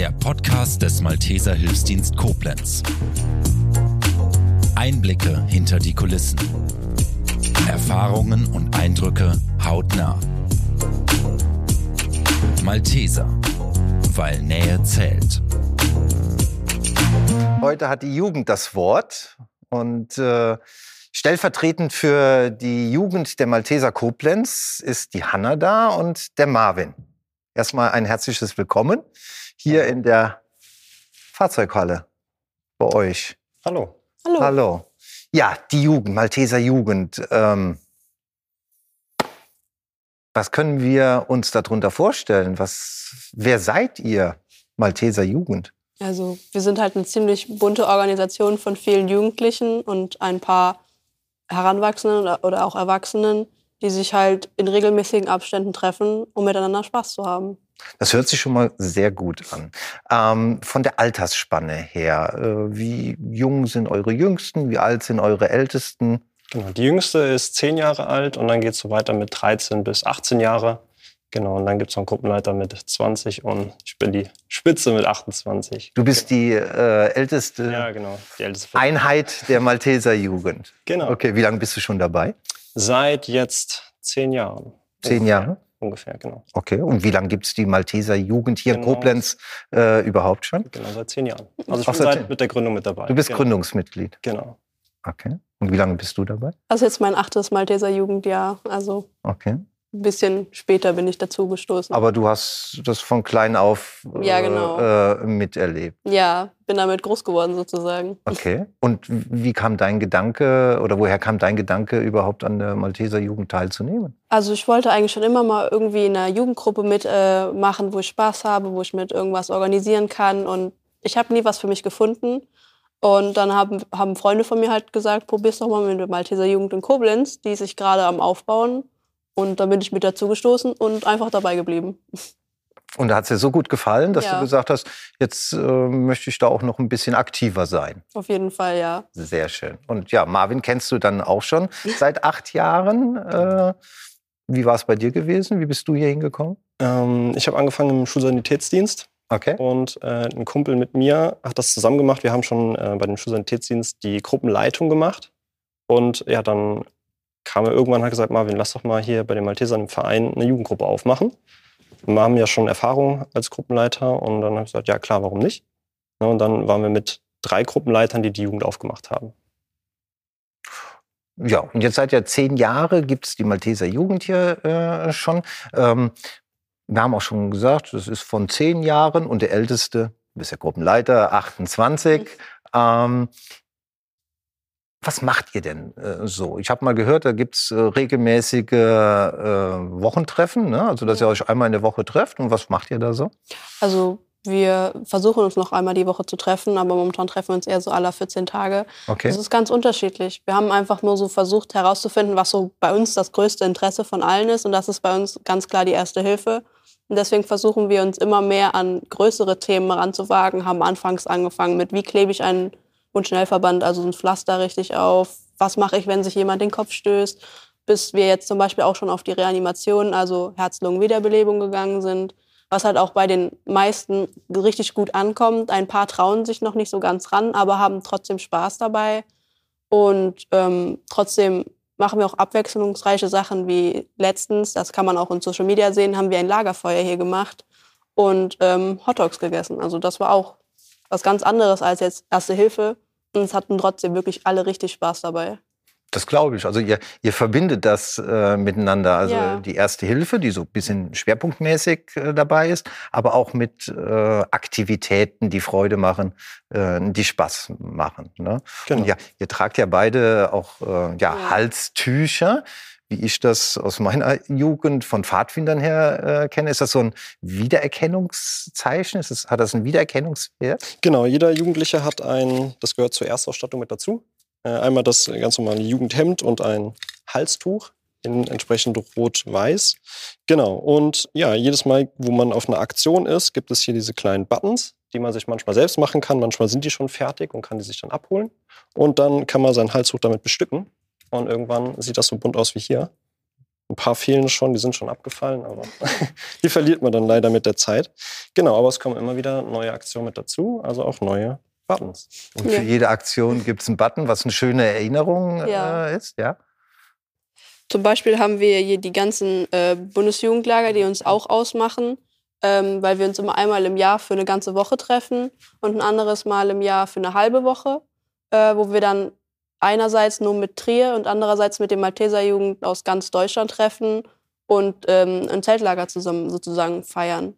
der Podcast des Malteser Hilfsdienst Koblenz. Einblicke hinter die Kulissen. Erfahrungen und Eindrücke hautnah. Malteser, weil Nähe zählt. Heute hat die Jugend das Wort und äh, stellvertretend für die Jugend der Malteser Koblenz ist die Hanna da und der Marvin. Erstmal ein herzliches Willkommen hier in der Fahrzeughalle bei euch. Hallo. Hallo. Hallo. Ja, die Jugend, Malteser Jugend. Ähm, was können wir uns darunter vorstellen? Was, wer seid ihr, Malteser Jugend? Also wir sind halt eine ziemlich bunte Organisation von vielen Jugendlichen und ein paar Heranwachsenden oder- oder auch Erwachsenen, die sich halt in regelmäßigen Abständen treffen, um miteinander Spaß zu haben. Das hört sich schon mal sehr gut an. Ähm, von der Altersspanne her, äh, wie jung sind eure Jüngsten? Wie alt sind eure Ältesten? Genau. Die jüngste ist 10 Jahre alt und dann geht es so weiter mit 13 bis 18 Jahre. Genau, und dann gibt es noch einen Gruppenleiter mit 20 und ich bin die Spitze mit 28. Du bist die äh, älteste Ja, genau. Die älteste. Einheit der Malteser Jugend. Genau. Okay, wie lange bist du schon dabei? Seit jetzt 10 Jahren. Zehn. Jahre? Ungefähr, genau. Okay, und wie lange gibt es die Malteser Jugend hier in Genau. Koblenz äh, überhaupt schon? Genau, seit 10 Jahren. Also ich Ach, bin seit zehn. mit der Gründung mit dabei. Du bist genau. Gründungsmitglied. Genau. Okay. Und wie lange bist du dabei? Das ist jetzt mein achtes Malteser Jugendjahr. Also Okay. Ein bisschen später bin ich dazu gestoßen. Aber du hast das von klein auf äh, Ja, genau. äh, miterlebt. ja, bin damit groß geworden sozusagen. Okay. Und wie kam dein Gedanke oder woher kam dein Gedanke, überhaupt an der Malteser Jugend teilzunehmen? Also ich wollte eigentlich schon immer mal irgendwie in einer Jugendgruppe mitmachen, äh, machen, wo ich Spaß habe, wo ich mit irgendwas organisieren kann. Und ich habe nie was für mich gefunden. Und dann haben, haben Freunde von mir halt gesagt, probier's doch mal mit der Malteser Jugend in Koblenz, die sich gerade am Aufbauen. Und dann bin ich mit dazu gestoßen und einfach dabei geblieben. Und da hat es dir so gut gefallen, dass Ja. du gesagt hast, jetzt äh, möchte ich da auch noch ein bisschen aktiver sein. Auf jeden Fall, ja. Sehr schön. Und ja, Marvin kennst du dann auch schon seit acht Jahren. Äh, wie war es bei dir gewesen? Wie bist du hier hingekommen? Ähm, ich habe angefangen im Schulsanitätsdienst. Okay. Und äh, ein Kumpel mit mir hat das zusammen gemacht. Wir haben schon äh, bei dem Schulsanitätsdienst die Gruppenleitung gemacht. Und ja, dann kam er irgendwann und hat gesagt, Marvin, lass doch mal hier bei den Maltesern im Verein eine Jugendgruppe aufmachen. Wir haben ja schon Erfahrung als Gruppenleiter und dann habe ich gesagt, ja klar, warum nicht? Ja, und dann waren wir mit drei Gruppenleitern, die die Jugend aufgemacht haben. Ja, und jetzt seit ja zehn Jahre gibt es die Malteser Jugend hier äh, schon. Ähm, wir haben auch schon gesagt, das ist von zehn Jahren und der älteste, du bist ja Gruppenleiter, 28. Ähm, was macht ihr denn äh, so? Ich habe mal gehört, da gibt's äh, regelmäßige äh, Wochentreffen, ne? also dass ihr euch einmal in der Woche trefft. Und was macht ihr da so? Also wir versuchen uns noch einmal die Woche zu treffen, aber momentan treffen wir uns eher so alle 14 Tage. Okay. Das ist ganz unterschiedlich. Wir haben einfach nur so versucht herauszufinden, was so bei uns das größte Interesse von allen ist. Und das ist bei uns ganz klar die Erste Hilfe. Und deswegen versuchen wir uns immer mehr an größere Themen ranzuwagen. Haben anfangs angefangen mit, wie klebe ich einen Wundschnellverband, also so ein Pflaster richtig auf? Was mache ich, wenn sich jemand den Kopf stößt? Bis wir jetzt zum Beispiel auch schon auf die Reanimation, also Herz-Lungen-Wiederbelebung gegangen sind. Was halt auch bei den meisten richtig gut ankommt. Ein paar trauen sich noch nicht so ganz ran, aber haben trotzdem Spaß dabei. Und ähm, trotzdem machen wir auch abwechslungsreiche Sachen wie letztens, das kann man auch in Social Media sehen, haben wir ein Lagerfeuer hier gemacht und ähm, Hotdogs gegessen. Also das war auch was ganz anderes als jetzt Erste Hilfe. Und es hatten trotzdem wirklich alle richtig Spaß dabei. Das glaube ich. Also ihr, ihr verbindet das äh, miteinander. Also Ja. die erste Hilfe, die so ein bisschen schwerpunktmäßig äh, dabei ist, aber auch mit äh, Aktivitäten, die Freude machen, äh, die Spaß machen. Ne? Genau. Und ja, ihr tragt ja beide auch äh, ja, Ja. Halstücher. Wie ich das aus meiner Jugend von Pfadfindern her äh, kenne, ist das so ein Wiedererkennungszeichen? Ist das, hat das einen Wiedererkennungswert? Genau, jeder Jugendliche hat ein, das gehört zur Erstausstattung mit dazu. Äh, einmal das ganz normale Jugendhemd und ein Halstuch in entsprechend rot-weiß. Genau, und ja, jedes Mal, wo man auf einer Aktion ist, gibt es hier diese kleinen Buttons, die man sich manchmal selbst machen kann. Manchmal sind die schon fertig und kann die sich dann abholen. Und dann kann man sein Halstuch damit bestücken. Und irgendwann sieht das so bunt aus wie hier. Ein paar fehlen schon, die sind schon abgefallen, aber die verliert man dann leider mit der Zeit. Genau, aber es kommen immer wieder neue Aktionen mit dazu, also auch neue Buttons. Und Ja. für jede Aktion gibt es einen Button, was eine schöne Erinnerung Ja. äh, ist, ja? Zum Beispiel haben wir hier die ganzen äh, Bundesjugendlager, die uns auch ausmachen, ähm, weil wir uns immer einmal im Jahr für eine ganze Woche treffen und ein anderes Mal im Jahr für eine halbe Woche, äh, wo wir dann einerseits nur mit Trier und andererseits mit dem Malteser Jugend aus ganz Deutschland treffen und ähm, ein Zeltlager zusammen sozusagen feiern.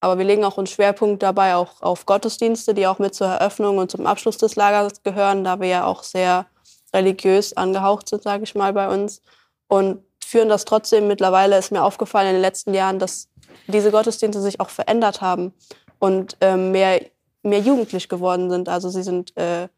Aber wir legen auch einen Schwerpunkt dabei auch auf Gottesdienste, die auch mit zur Eröffnung und zum Abschluss des Lagers gehören, da wir ja auch sehr religiös angehaucht sind, sage ich mal, bei uns. Und führen das trotzdem mittlerweile, ist mir aufgefallen in den letzten Jahren, dass diese Gottesdienste sich auch verändert haben und ähm, mehr, mehr jugendlich geworden sind. Also sie sind äh,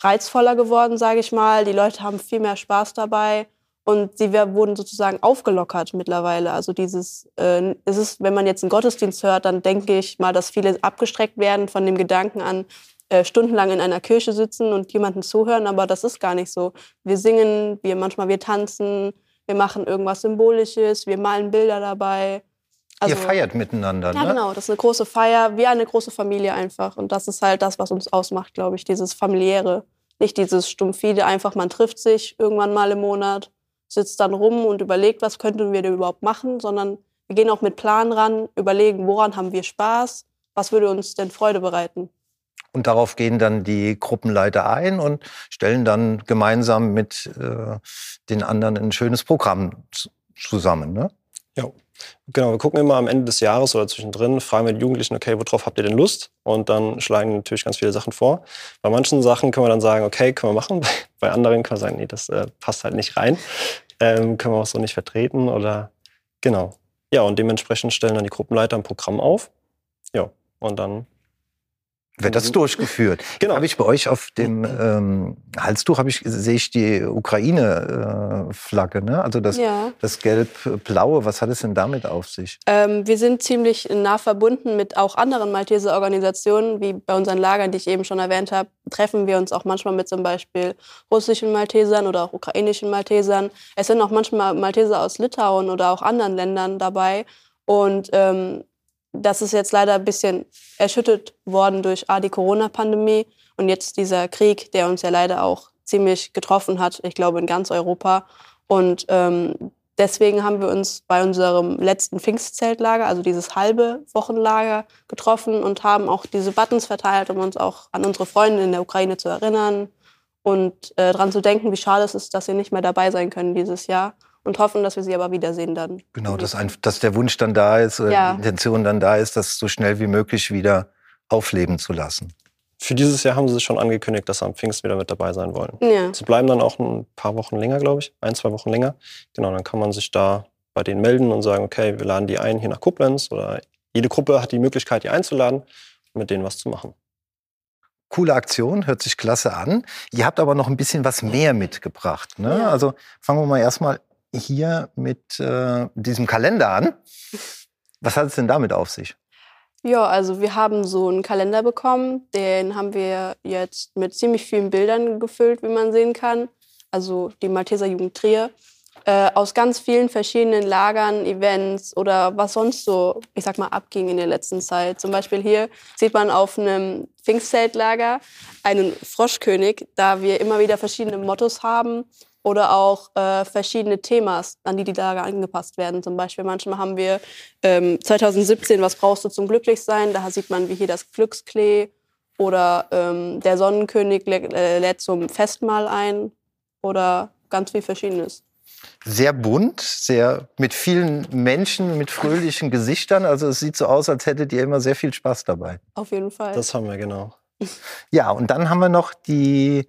reizvoller geworden, sage ich mal. Die Leute haben viel mehr Spaß dabei und sie wurden sozusagen aufgelockert mittlerweile. Also dieses, äh, es ist, wenn man jetzt einen Gottesdienst hört, dann denke ich mal, dass viele abgestreckt werden von dem Gedanken an, äh, stundenlang in einer Kirche sitzen und jemanden zuhören, aber das ist gar nicht so. Wir singen, wir manchmal wir tanzen, wir machen irgendwas Symbolisches, wir malen Bilder dabei. Ihr feiert miteinander, Also Ja, ne? genau. Das ist eine große Feier, wie eine große Familie einfach. Und das ist halt das, was uns ausmacht, glaube ich, dieses familiäre. Nicht dieses stumpfide, einfach man trifft sich irgendwann mal im Monat, sitzt dann rum und überlegt, was könnten wir denn überhaupt machen, sondern wir gehen auch mit Plan ran, überlegen, woran haben wir Spaß, was würde uns denn Freude bereiten. Und darauf gehen dann die Gruppenleiter ein und stellen dann gemeinsam mit äh, den anderen ein schönes Programm zusammen. Ne? Ja, genau. Wir gucken immer am Ende des Jahres oder zwischendrin, fragen wir die Jugendlichen, okay, worauf habt ihr denn Lust? Und dann schlagen natürlich ganz viele Sachen vor. Bei manchen Sachen können wir dann sagen, okay, können wir machen. Bei anderen können wir sagen, nee, das äh, passt halt nicht rein. Ähm, können wir auch so nicht vertreten oder genau. Ja, und dementsprechend stellen dann die Gruppenleiter ein Programm auf. Ja, und dann Wird das Mhm. durchgeführt? Genau. Habe ich bei euch auf dem ähm, Halstuch habe ich sehe ich die Ukraine-Flagge, ne? Also das, Ja. das gelb-blaue. Was hat es denn damit auf sich? Ähm, wir sind ziemlich nah verbunden mit auch anderen Malteser Organisationen, wie bei unseren Lagern, die ich eben schon erwähnt habe, treffen wir uns auch manchmal mit zum Beispiel russischen Maltesern oder auch ukrainischen Maltesern. Es sind auch manchmal Malteser aus Litauen oder auch anderen Ländern dabei. Und ähm, das ist jetzt leider ein bisschen erschüttert worden durch A, die Corona-Pandemie und jetzt dieser Krieg, der uns ja leider auch ziemlich getroffen hat, ich glaube in ganz Europa. Und ähm, deswegen haben wir uns bei unserem letzten Pfingstzeltlager, also dieses halbe Wochenlager, getroffen und haben auch diese Buttons verteilt, um uns auch an unsere Freunde in der Ukraine zu erinnern und äh, daran zu denken, wie schade es ist, dass sie nicht mehr dabei sein können dieses Jahr und hoffen, dass wir sie aber wiedersehen dann. Genau, dass, ein, dass der Wunsch dann da ist, oder Ja. die Intention dann da ist, das so schnell wie möglich wieder aufleben zu lassen. für dieses Jahr haben sie schon angekündigt, dass sie am Pfingst wieder mit dabei sein wollen. Ja. Sie bleiben dann auch ein paar Wochen länger, glaube ich. Ein, zwei Wochen länger. Genau, dann kann man sich da bei denen melden und sagen, okay, wir laden die ein hier nach Koblenz oder jede Gruppe hat die Möglichkeit, die einzuladen und mit denen was zu machen. Coole Aktion, hört sich klasse an. Ihr habt aber noch ein bisschen was mehr mitgebracht. Ne? Ja. Also fangen wir mal erstmal hier mit äh, diesem Kalender an. Was hat es denn damit auf sich? Ja, also wir haben so einen Kalender bekommen, den haben wir jetzt mit ziemlich vielen Bildern gefüllt, wie man sehen kann. Also die Malteser Jugend Trier. Äh, aus ganz vielen verschiedenen Lagern, Events oder was sonst so, ich sag mal, abging in der letzten Zeit. Zum Beispiel hier sieht man auf einem Pfingstzeltlager einen Froschkönig, da wir immer wieder verschiedene Mottos haben oder auch äh, verschiedene Themas, an die die Lager angepasst werden. Zum Beispiel manchmal haben wir ähm, 2017, was brauchst du zum Glücklichsein? Da sieht man, wie hier das Glücksklee oder ähm, der Sonnenkönig lä äh, lädt zum Festmahl ein oder ganz viel Verschiedenes. Sehr bunt, sehr mit vielen Menschen, mit fröhlichen Gesichtern. Also es sieht so aus, als hättet ihr immer sehr viel Spaß dabei. Auf jeden Fall. Das haben wir genau. Ja, und dann haben wir noch die,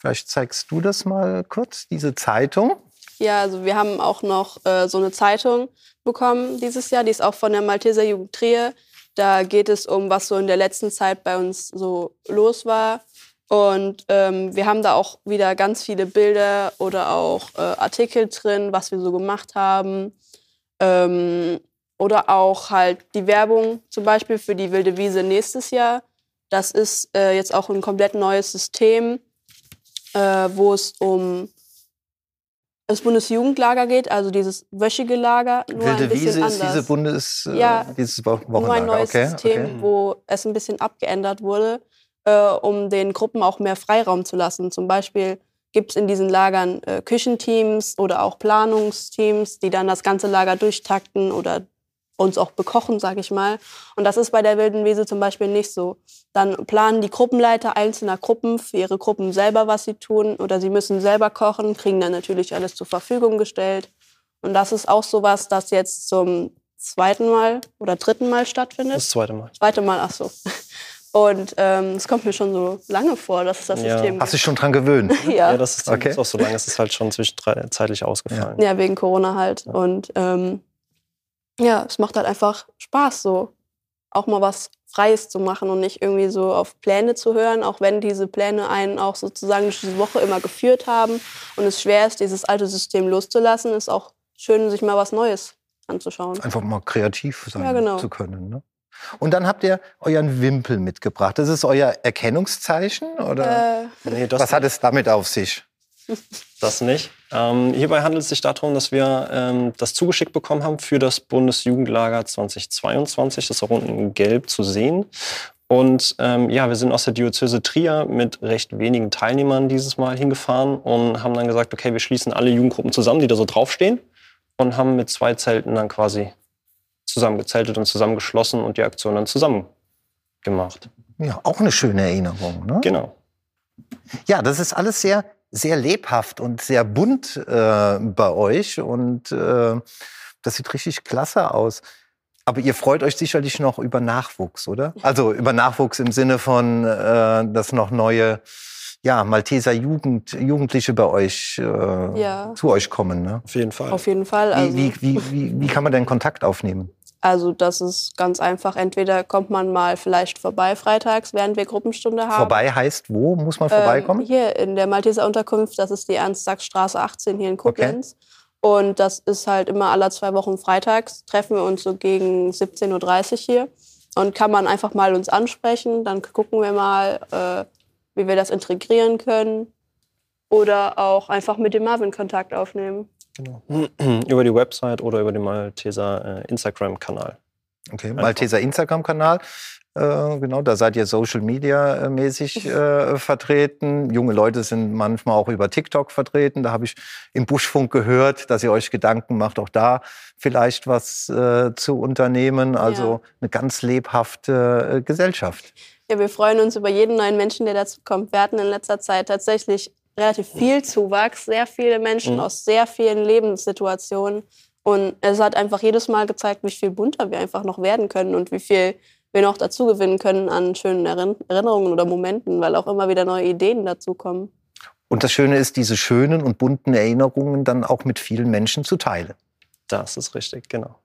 vielleicht zeigst du das mal kurz, diese Zeitung. Ja, also wir haben auch noch äh, so eine Zeitung bekommen dieses Jahr. Die ist auch von der Malteser Jugend Trier. Da geht es um, was so in der letzten Zeit bei uns so los war. Und ähm, wir haben da auch wieder ganz viele Bilder oder auch äh, Artikel drin, was wir so gemacht haben. Ähm, oder auch halt die Werbung zum Beispiel für die Wilde Wiese nächstes Jahr. Das ist äh, jetzt auch ein komplett neues System, äh, wo es um das Bundesjugendlager geht, also dieses wöchige Lager, nur Wilde ein bisschen Wiese anders. ist diese Bundes, äh, Ja, dieses Wo- nur ein Wochenlager. neues okay, System, okay. wo es ein bisschen abgeändert wurde, äh, um den Gruppen auch mehr Freiraum zu lassen. Zum Beispiel gibt es in diesen Lagern äh, Küchenteams oder auch Planungsteams, die dann das ganze Lager durchtakten oder uns auch bekochen, sag ich mal. Und das ist bei der Wilden Wiese zum Beispiel nicht so. Dann planen die Gruppenleiter einzelner Gruppen für ihre Gruppen selber, was sie tun. Oder sie müssen selber kochen, kriegen dann natürlich alles zur Verfügung gestellt. Und das ist auch sowas, das jetzt zum zweiten Mal oder dritten Mal stattfindet. Das zweite Mal. Zweite Mal, ach so. Und ähm, es kommt mir schon so lange vor, dass es das Ja. System Hast du dich schon dran gewöhnt? gibt. Ja, Ja. das ist, Okay. ist auch so lange. Es ist halt schon zwischenzeitlich ausgefallen. ja, wegen Corona halt. Und ähm, ja, es macht halt einfach Spaß, so auch mal was Freies zu machen und nicht irgendwie so auf Pläne zu hören, auch wenn diese Pläne einen auch sozusagen durch diese Woche immer geführt haben und es schwer ist, dieses alte System loszulassen, ist auch schön, sich mal was Neues anzuschauen. Einfach mal kreativ sein Ja, genau. zu können. Ne? Und dann habt ihr euren Wimpel mitgebracht. Das ist euer Erkennungszeichen? Oder Äh, Nee, das, was hat es damit auf sich? Das nicht. Ähm, hierbei handelt es sich darum, dass wir ähm, das zugeschickt bekommen haben für das Bundesjugendlager 2022. Das ist auch unten in Gelb zu sehen. Und ähm, ja, wir sind aus der Diözese Trier mit recht wenigen Teilnehmern dieses Mal hingefahren und haben dann gesagt, okay, wir schließen alle Jugendgruppen zusammen, die da so draufstehen und haben mit zwei Zelten dann quasi zusammengezeltet und zusammengeschlossen und die Aktion dann zusammen gemacht. Ja, auch eine schöne Erinnerung. Ne? Genau. Ja, das ist alles sehr, sehr lebhaft und sehr bunt äh, bei euch und äh, das sieht richtig klasse aus. Aber ihr freut euch sicherlich noch über Nachwuchs, oder? Also über Nachwuchs im Sinne von, äh, dass noch neue ja, Malteser Jugend, Jugendliche bei euch äh, Ja. zu euch kommen. Ne? Auf jeden Fall. auf jeden Fall. Also, Wie, wie, wie, wie, wie kann man denn Kontakt aufnehmen? Also das ist ganz einfach. Entweder kommt man mal vielleicht vorbei freitags, während wir Gruppenstunde haben. Vorbei heißt wo? Muss man vorbeikommen? Ähm, hier in der Malteser Unterkunft, das ist die Ernst-Sachs-Straße 18 hier in Koblenz. Und das ist halt immer alle zwei Wochen freitags, treffen wir uns so gegen 17.30 Uhr hier. Und kann man einfach mal uns ansprechen, dann gucken wir mal, äh, wie wir das integrieren können. Oder auch einfach mit dem Marvin Kontakt aufnehmen. Genau. über die Website oder über den Malteser äh, Instagram-Kanal. Okay, Malteser Instagram-Kanal. Äh, genau, da seid ihr Social Media äh, mäßig äh, vertreten. Junge Leute sind manchmal auch über TikTok vertreten. Da habe ich im Buschfunk gehört, dass ihr euch Gedanken macht, auch da vielleicht was äh, zu unternehmen. Also Ja. eine ganz lebhafte äh, Gesellschaft. Ja, wir freuen uns über jeden neuen Menschen, der dazu kommt. Wir hatten in letzter Zeit tatsächlich relativ viel Zuwachs, sehr viele Menschen Mhm. aus sehr vielen Lebenssituationen. Und es hat einfach jedes Mal gezeigt, wie viel bunter wir einfach noch werden können und wie viel wir noch dazu gewinnen können an schönen Erinn- Erinnerungen oder Momenten, weil auch immer wieder neue Ideen dazukommen. Und das Schöne ist, diese schönen und bunten Erinnerungen dann auch mit vielen Menschen zu teilen. Das ist richtig, genau.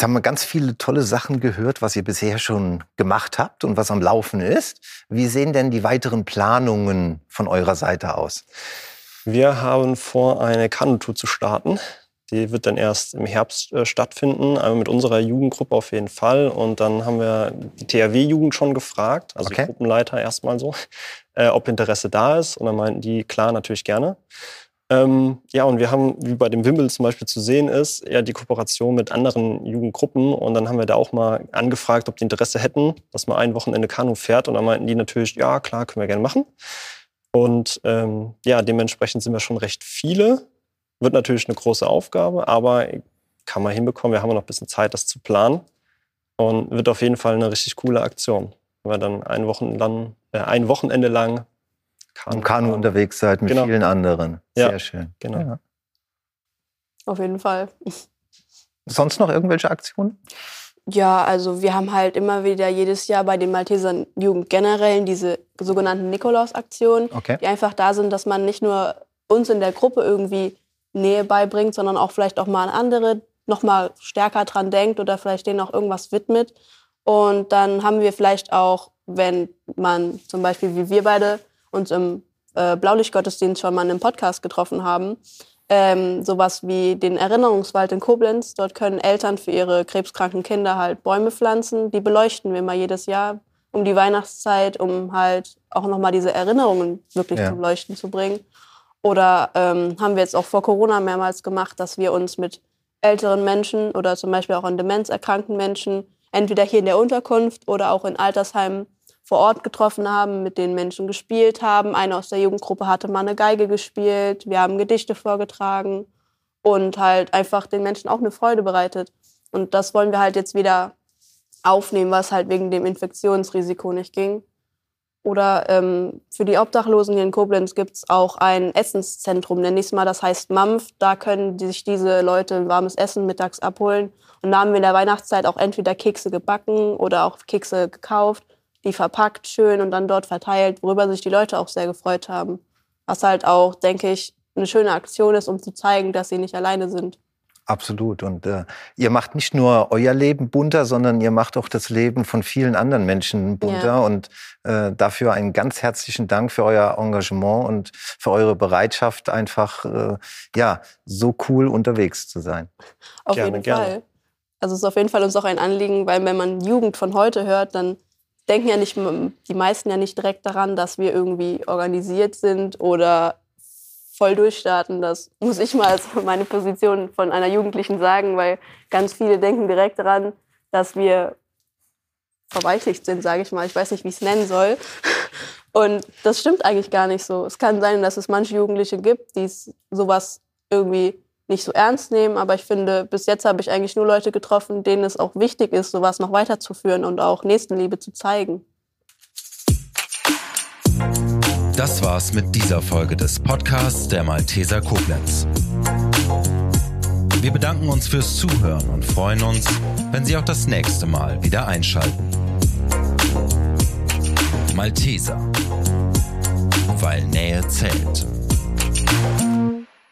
Jetzt haben wir ganz viele tolle Sachen gehört, was ihr bisher schon gemacht habt und was am Laufen ist. Wie sehen denn die weiteren Planungen von eurer Seite aus? Wir haben vor, eine Kanutour zu starten. Die wird dann erst im Herbst äh, stattfinden, aber mit unserer Jugendgruppe auf jeden Fall. Und dann haben wir die THW-Jugend schon gefragt, also Okay. die Gruppenleiter erstmal so, äh, ob Interesse da ist. Und dann meinten die, klar, natürlich gerne. Ähm, ja, und wir haben, wie bei dem Wimbel zum Beispiel zu sehen ist, ja die Kooperation mit anderen Jugendgruppen. Und dann haben wir da auch mal angefragt, ob die Interesse hätten, dass man ein Wochenende Kanu fährt. Und dann meinten die natürlich, ja, klar, können wir gerne machen. Und ähm, ja, dementsprechend sind wir schon recht viele. Wird natürlich eine große Aufgabe, aber kann man hinbekommen. Wir haben noch ein bisschen Zeit, das zu planen. Und wird auf jeden Fall eine richtig coole Aktion. Wir dann ein, Wochen lang, äh, ein Wochenende lang Im Kanu unterwegs seid mit Genau. vielen anderen. Sehr Ja, schön. genau. Ja. Auf jeden Fall. Sonst noch irgendwelche Aktionen? Ja, also wir haben halt immer wieder jedes Jahr bei den Maltesern Jugend generell diese sogenannten Nikolaus-Aktionen. Okay. die einfach da sind, dass man nicht nur uns in der Gruppe irgendwie Nähe beibringt, sondern auch vielleicht auch mal an andere noch mal stärker dran denkt oder vielleicht denen auch irgendwas widmet. Und dann haben wir vielleicht auch, wenn man zum Beispiel wie wir beide uns im äh, Blaulichtgottesdienst schon mal in einem Podcast getroffen haben, ähm, sowas wie den Erinnerungswald in Koblenz. Dort können Eltern für ihre krebskranken Kinder halt Bäume pflanzen. Die beleuchten wir mal jedes Jahr um die Weihnachtszeit, um halt auch nochmal diese Erinnerungen wirklich Ja. zum Leuchten zu bringen. Oder ähm, haben wir jetzt auch vor Corona mehrmals gemacht, dass wir uns mit älteren Menschen oder zum Beispiel auch an Demenz erkrankten Menschen entweder hier in der Unterkunft oder auch in Altersheimen vor Ort getroffen haben, mit den Menschen gespielt haben. Eine aus der Jugendgruppe hatte mal eine Geige gespielt. Wir haben Gedichte vorgetragen und halt einfach den Menschen auch eine Freude bereitet. Und das wollen wir halt jetzt wieder aufnehmen, was halt wegen dem Infektionsrisiko nicht ging. Oder ähm, für die Obdachlosen hier in Koblenz gibt es auch ein Essenszentrum, nenne ich mal, das heißt MAMF. Da können sich diese Leute warmes Essen mittags abholen. Und da haben wir in der Weihnachtszeit auch entweder Kekse gebacken oder auch Kekse gekauft, die verpackt schön und dann dort verteilt, worüber sich die Leute auch sehr gefreut haben. Was halt auch, denke ich, eine schöne Aktion ist, um zu zeigen, dass sie nicht alleine sind. Absolut. Und äh, ihr macht nicht nur euer Leben bunter, sondern ihr macht auch das Leben von vielen anderen Menschen bunter. Ja. Und äh, dafür einen ganz herzlichen Dank für euer Engagement und für eure Bereitschaft, einfach äh, ja so cool unterwegs zu sein. Auf gerne, jeden gerne. Fall. Also es ist auf jeden Fall uns auch ein Anliegen, weil wenn man Jugend von heute hört, dann denken ja nicht die meisten ja nicht direkt daran, dass wir irgendwie organisiert sind oder voll durchstarten. Das muss ich mal als meine Position von einer Jugendlichen sagen, weil ganz viele denken direkt daran, dass wir verweichlicht sind, sage ich mal. Ich weiß nicht, wie ich es nennen soll. Und das stimmt eigentlich gar nicht so. Es kann sein, dass es manche Jugendliche gibt, die sowas irgendwie nicht so ernst nehmen, aber ich finde, bis jetzt habe ich eigentlich nur Leute getroffen, denen es auch wichtig ist, sowas noch weiterzuführen und auch Nächstenliebe zu zeigen. Das war's mit dieser Folge des Podcasts der Malteser Koblenz. Wir bedanken uns fürs Zuhören und freuen uns, wenn Sie auch das nächste Mal wieder einschalten. Malteser, weil Nähe zählt.